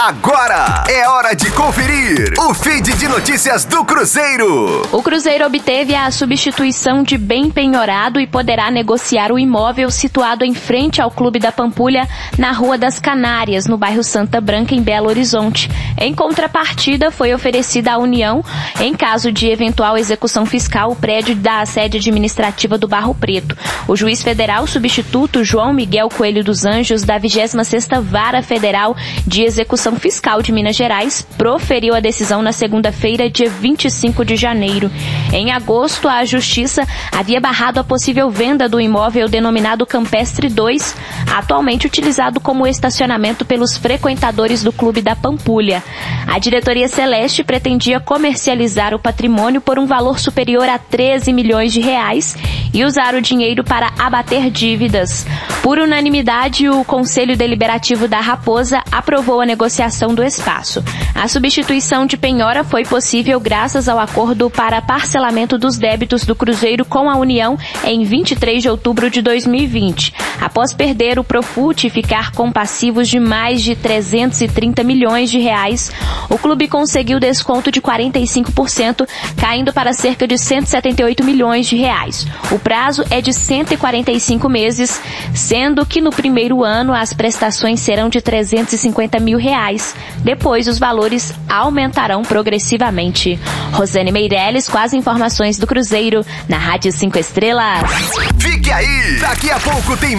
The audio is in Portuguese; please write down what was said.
Agora é hora de conferir o feed de notícias do Cruzeiro. O Cruzeiro obteve a substituição de bem penhorado e poderá negociar o imóvel situado em frente ao Clube da Pampulha, na Rua das Canárias, no bairro Santa Branca, em Belo Horizonte. Em contrapartida, foi oferecida à União, em caso de eventual execução fiscal, o prédio da sede administrativa do Barro Preto. O juiz federal substituto João Miguel Coelho dos Anjos, da 26ª Vara Federal de Execução Fiscal de Minas Gerais proferiu a decisão na segunda-feira, dia 25 de janeiro. Em agosto, a Justiça havia barrado a possível venda do imóvel denominado Campestre 2, atualmente utilizado como estacionamento pelos frequentadores do Clube da Pampulha. A diretoria Celeste pretendia comercializar o patrimônio por um valor superior a 13 milhões de reais e usar o dinheiro para abater dívidas. Por unanimidade, o Conselho Deliberativo da Raposa aprovou a negociação do espaço. A substituição de penhora foi possível graças ao acordo para parcelamento dos débitos do Cruzeiro com a União em 23 de outubro de 2020. Após perder o Profut e ficar com passivos de mais de 330 milhões de reais, o clube conseguiu desconto de 45%, caindo para cerca de 178 milhões de reais. O prazo é de 145 meses, sendo que no primeiro ano as prestações serão de 350 mil reais. Depois os valores aumentarão progressivamente. Rosane Meirelles com as informações do Cruzeiro na Rádio 5 Estrelas. Fique aí! Daqui a pouco tem